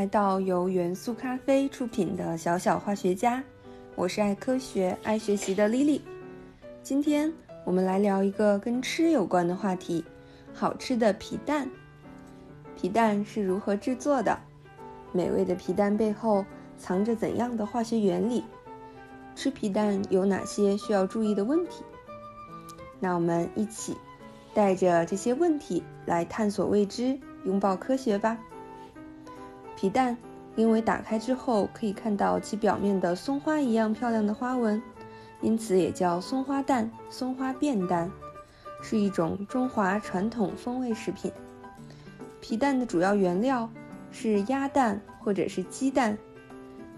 来到由元素咖啡出品的小小化学家，我是爱科学、爱学习的 Lily。今天我们来聊一个跟吃有关的话题：好吃的皮蛋。皮蛋是如何制作的？美味的皮蛋背后藏着怎样的化学原理？吃皮蛋有哪些需要注意的问题？那我们一起带着这些问题来探索未知，拥抱科学吧。皮蛋因为打开之后可以看到其表面的松花一样漂亮的花纹，因此也叫松花蛋、松花变蛋，是一种中华传统风味食品。皮蛋的主要原料是鸭蛋或者是鸡蛋，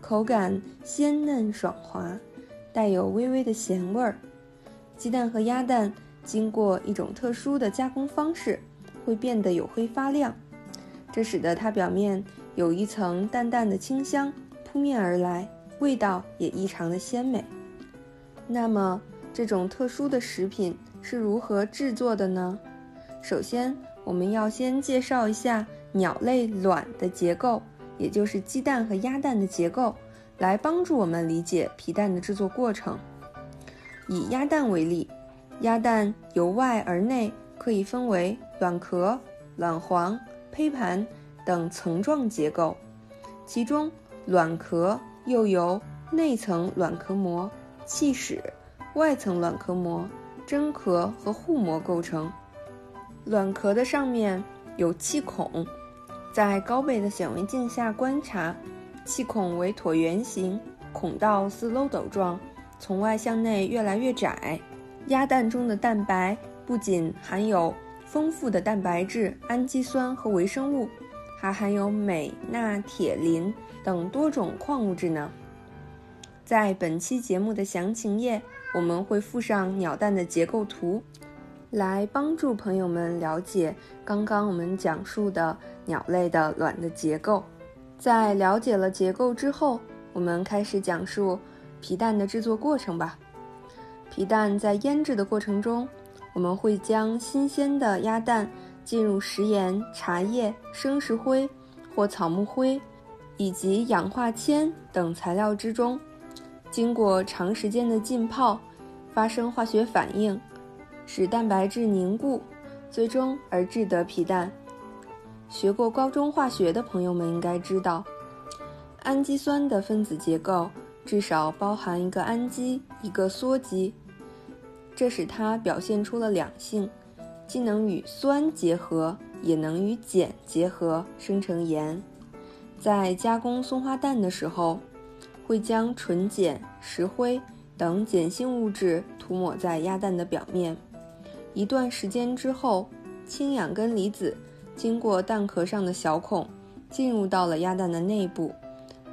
口感鲜嫩爽滑，带有微微的咸味儿。鸡蛋和鸭蛋经过一种特殊的加工方式，会变得黝黑发亮，这使得它表面。有一层淡淡的清香扑面而来，味道也异常的鲜美。那么，这种特殊的食品是如何制作的呢？首先，我们要先介绍一下鸟类卵的结构，也就是鸡蛋和鸭蛋的结构，来帮助我们理解皮蛋的制作过程。以鸭蛋为例，鸭蛋由外而内可以分为卵壳、卵黄、胚盘。等层状结构，其中卵壳又由内层卵壳膜、气室、外层卵壳膜、真壳和护膜构成。卵壳的上面有气孔，在高倍的显微镜下观察，气孔为椭圆形，孔道似漏斗状，从外向内越来越窄。鸭蛋中的蛋白不仅含有丰富的蛋白质、氨基酸和微生物。还含有镁、钠、铁、磷等多种矿物质呢。在本期节目的详情页，我们会附上鸟蛋的结构图，来帮助朋友们了解刚刚我们讲述的鸟类的卵的结构。在了解了结构之后，我们开始讲述皮蛋的制作过程吧。皮蛋在腌制的过程中，我们会将新鲜的鸭蛋。进入食盐、茶叶、生石灰或草木灰，以及氧化铅等材料之中，经过长时间的浸泡，发生化学反应，使蛋白质凝固，最终而制得皮蛋。学过高中化学的朋友们应该知道，氨基酸的分子结构至少包含一个氨基，一个羧基，这使它表现出了两性。既能与酸结合，也能与碱结合生成盐。在加工松花蛋的时候，会将纯碱、石灰等碱性物质涂抹在鸭蛋的表面。一段时间之后，氢氧根离子经过蛋壳上的小孔，进入到了鸭蛋的内部，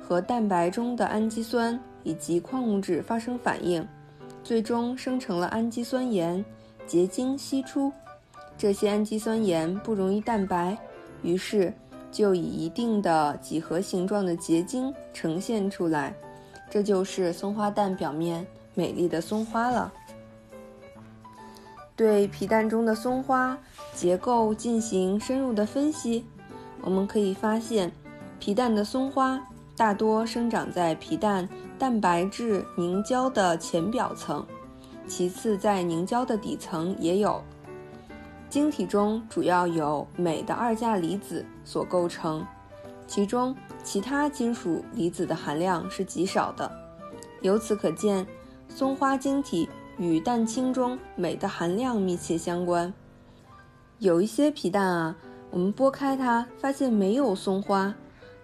和蛋白中的氨基酸以及矿物质发生反应，最终生成了氨基酸盐，结晶析出。这些氨基酸盐不溶于蛋白，于是就以一定的几何形状的结晶呈现出来，这就是松花蛋表面美丽的松花了。对皮蛋中的松花结构进行深入的分析，我们可以发现，皮蛋的松花大多生长在皮蛋蛋白质凝胶的浅表层，其次在凝胶的底层也有。晶体中主要由镁的二价离子所构成，其中其他金属离子的含量是极少的。由此可见，松花晶体与蛋清中镁的含量密切相关。有一些皮蛋啊，我们剥开它发现没有松花，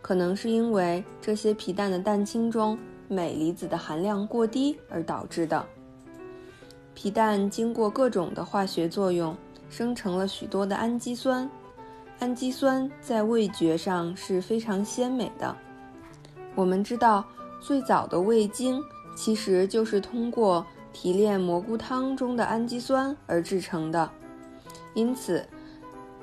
可能是因为这些皮蛋的蛋清中镁离子的含量过低而导致的。皮蛋经过各种的化学作用。生成了许多的氨基酸，氨基酸在味觉上是非常鲜美的。我们知道，最早的味精其实就是通过提炼蘑菇汤中的氨基酸而制成的。因此，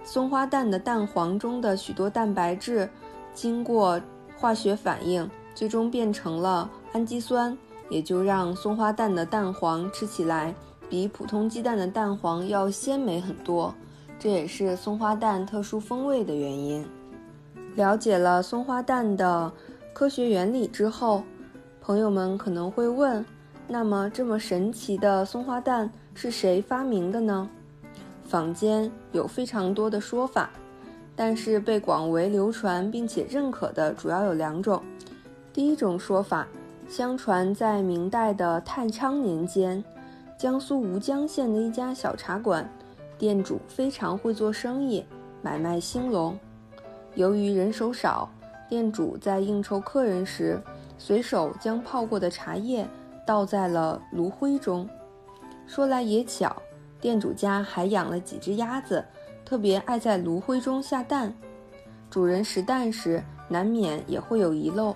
松花蛋的蛋黄中的许多蛋白质，经过化学反应，最终变成了氨基酸，也就让松花蛋的蛋黄吃起来。比普通鸡蛋的蛋黄要鲜美很多，这也是松花蛋特殊风味的原因。了解了松花蛋的科学原理之后，朋友们可能会问：那么这么神奇的松花蛋是谁发明的呢？坊间有非常多的说法，但是被广为流传并且认可的主要有两种。第一种说法，相传在明代的太昌年间，江苏吴江县的一家小茶馆，店主非常会做生意，买卖兴隆。由于人手少，店主在应酬客人时，随手将泡过的茶叶倒在了炉灰中。说来也巧，店主家还养了几只鸭子，特别爱在炉灰中下蛋。主人拾蛋时，难免也会有遗漏。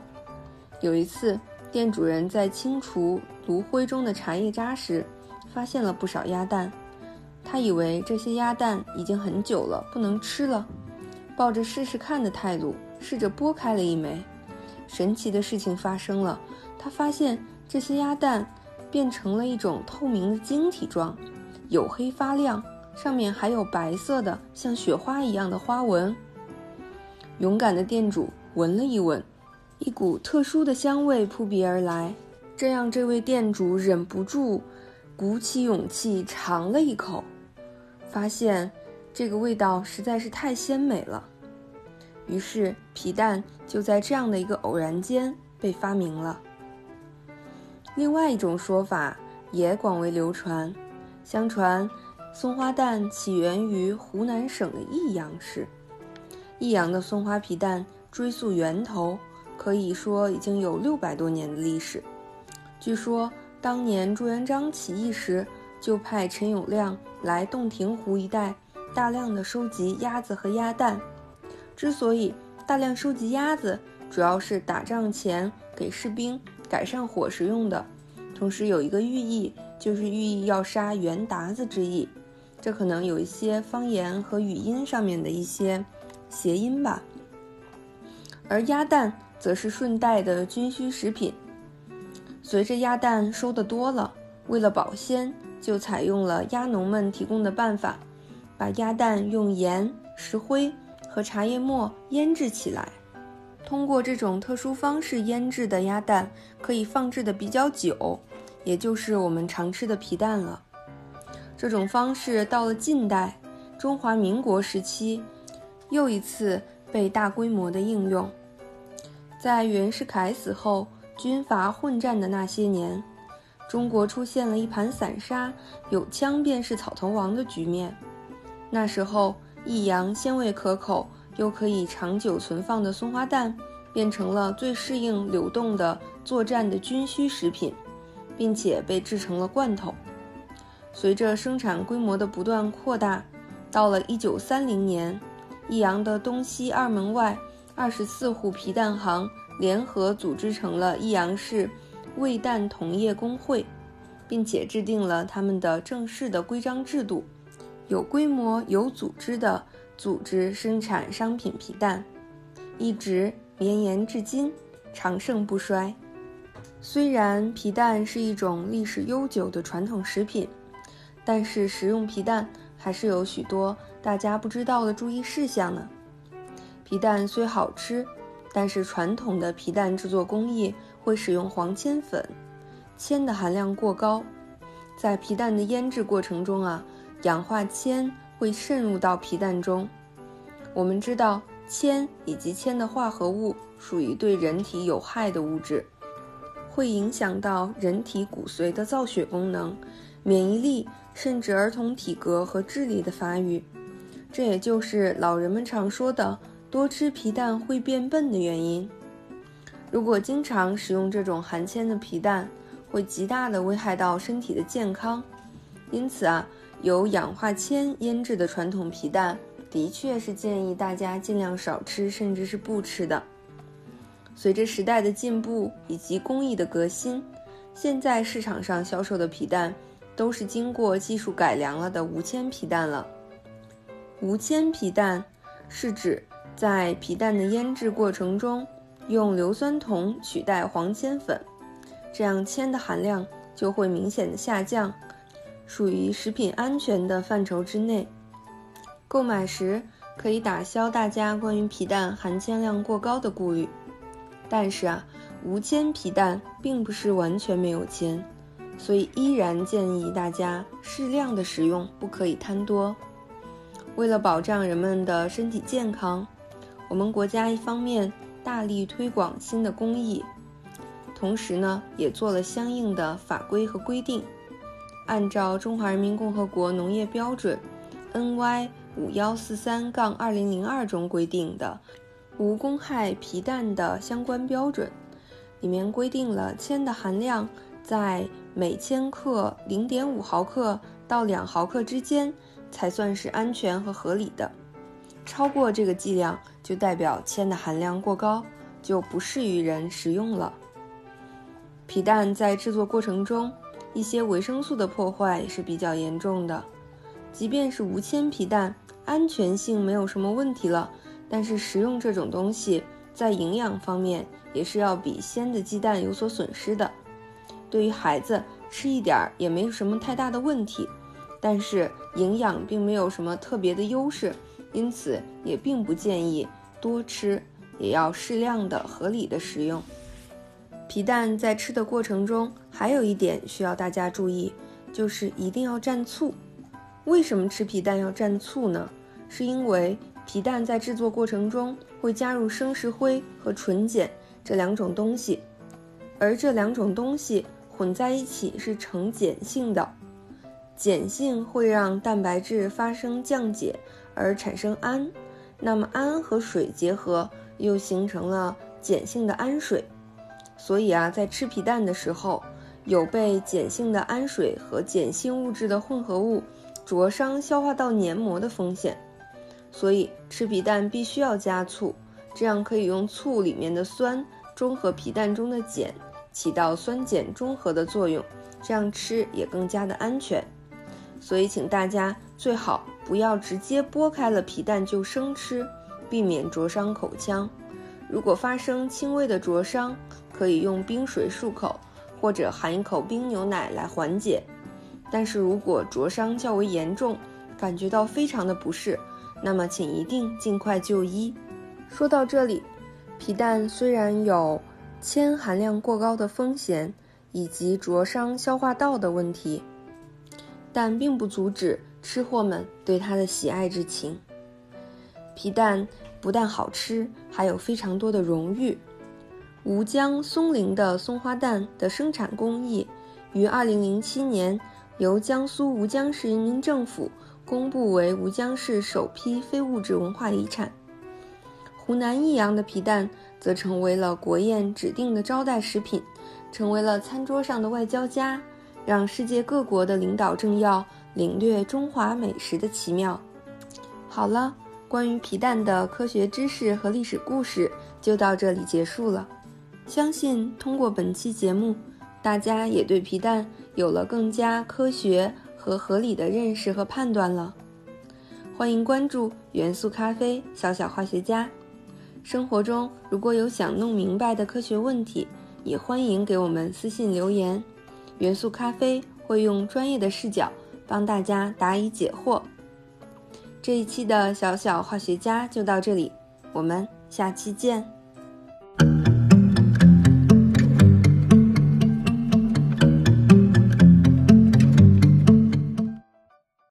有一次，店主人在清除炉灰中的茶叶渣时，发现了不少鸭蛋。他以为这些鸭蛋已经很久了，不能吃了。抱着试试看的态度，试着剥开了一枚，神奇的事情发生了。他发现这些鸭蛋变成了一种透明的晶体状，黝黑发亮，上面还有白色的像雪花一样的花纹。勇敢的店主闻了一闻，一股特殊的香味扑鼻而来，这让这位店主忍不住鼓起勇气尝了一口，发现。这个味道实在是太鲜美了，于是皮蛋就在这样的一个偶然间被发明了。另外一种说法也广为流传，相传松花蛋起源于湖南省的益阳市。益阳的松花皮蛋追溯源头，可以说已经有六百多年的历史。据说当年朱元璋起义时，就派陈友谅来洞庭湖一带。大量的收集鸭子和鸭蛋，之所以大量收集鸭子，主要是打仗前给士兵改善伙食用的，同时有一个寓意，就是寓意要杀袁达子之意，这可能有一些方言和语音上面的一些谐音吧。而鸭蛋则是顺带的军需食品，随着鸭蛋收的多了，为了保鲜，就采用了鸭农们提供的办法。把鸭蛋用盐、石灰和茶叶末腌制起来。通过这种特殊方式腌制的鸭蛋可以放置的比较久，也就是我们常吃的皮蛋了。这种方式到了近代，中华民国时期，又一次被大规模的应用。在袁世凯死后，军阀混战的那些年，中国出现了一盘散沙，有枪便是草头王的局面。那时候，益阳鲜味可口又可以长久存放的松花蛋，变成了最适应流动的作战的军需食品，并且被制成了罐头。随着生产规模的不断扩大，到了1930年，益阳的东西二门外二十四户皮蛋行联合组织成了益阳市味蛋同业工会，并且制定了他们的正式的规章制度。有规模、有组织的组织生产商品皮蛋，一直绵延至今，长盛不衰。虽然皮蛋是一种历史悠久的传统食品，但是食用皮蛋还是有许多大家不知道的注意事项呢。皮蛋虽好吃，但是传统的皮蛋制作工艺会使用黄铅粉，铅的含量过高，在皮蛋的腌制过程中啊。氧化铅会渗入到皮蛋中。我们知道，铅以及铅的化合物属于对人体有害的物质，会影响到人体骨髓的造血功能、免疫力，甚至儿童体格和智力的发育。这也就是老人们常说的“多吃皮蛋会变笨”的原因。如果经常食用这种含铅的皮蛋，会极大的危害到身体的健康。因此啊。由氧化铅腌制的传统皮蛋，的确是建议大家尽量少吃，甚至是不吃的。随着时代的进步以及工艺的革新，现在市场上销售的皮蛋都是经过技术改良了的无铅皮蛋了。无铅皮蛋是指在皮蛋的腌制过程中，用硫酸铜取代黄铅粉，这样铅的含量就会明显的下降。属于食品安全的范畴之内。购买时可以打消大家关于皮蛋含铅量过高的顾虑。但是啊，无铅皮蛋并不是完全没有铅，所以依然建议大家适量的食用，不可以贪多。为了保障人们的身体健康，我们国家一方面大力推广新的工艺，同时呢，也做了相应的法规和规定。按照《中华人民共和国农业标准》，NY 五幺四三杠二零零二中规定的无公害皮蛋的相关标准，里面规定了铅的含量在每千克零点五毫克到两毫克之间才算是安全和合理的，超过这个剂量就代表铅的含量过高，就不适于人食用了。皮蛋在制作过程中。一些维生素的破坏是比较严重的，即便是无铅皮蛋，安全性没有什么问题了，但是食用这种东西在营养方面也是要比鲜的鸡蛋有所损失的。对于孩子吃一点儿也没有什么太大的问题，但是营养并没有什么特别的优势，因此也并不建议多吃，也要适量的、合理的食用。皮蛋在吃的过程中，还有一点需要大家注意，就是一定要蘸醋。为什么吃皮蛋要蘸醋呢？是因为皮蛋在制作过程中会加入生石灰和纯碱这两种东西，而这两种东西混在一起是呈碱性的，碱性会让蛋白质发生降解而产生氨，那么氨和水结合又形成了碱性的氨水。所以啊，在吃皮蛋的时候，有被碱性的氨水和碱性物质的混合物灼伤消化道黏膜的风险。所以吃皮蛋必须要加醋，这样可以用醋里面的酸中和皮蛋中的碱，起到酸碱中和的作用，这样吃也更加的安全。所以请大家最好不要直接剥开了皮蛋就生吃，避免灼伤口腔。如果发生轻微的灼伤，可以用冰水漱口，或者含一口冰牛奶来缓解。但是如果灼伤较为严重，感觉到非常的不适，那么请一定尽快就医。说到这里，皮蛋虽然有铅含量过高的风险，以及灼伤消化道的问题，但并不阻止吃货们对它的喜爱之情。皮蛋不但好吃，还有非常多的荣誉。吴江松林的松花蛋的生产工艺，于二零零七年由江苏吴江市人民政府公布为吴江市首批非物质文化遗产。湖南益阳的皮蛋则成为了国宴指定的招待食品，成为了餐桌上的外交家，让世界各国的领导政要领略中华美食的奇妙。好了，关于皮蛋的科学知识和历史故事就到这里结束了。相信通过本期节目，大家也对皮蛋有了更加科学和合理的认识和判断了。欢迎关注元素咖啡小小化学家。生活中如果有想弄明白的科学问题，也欢迎给我们私信留言，元素咖啡会用专业的视角帮大家答疑解惑。这一期的小小化学家就到这里，我们下期见。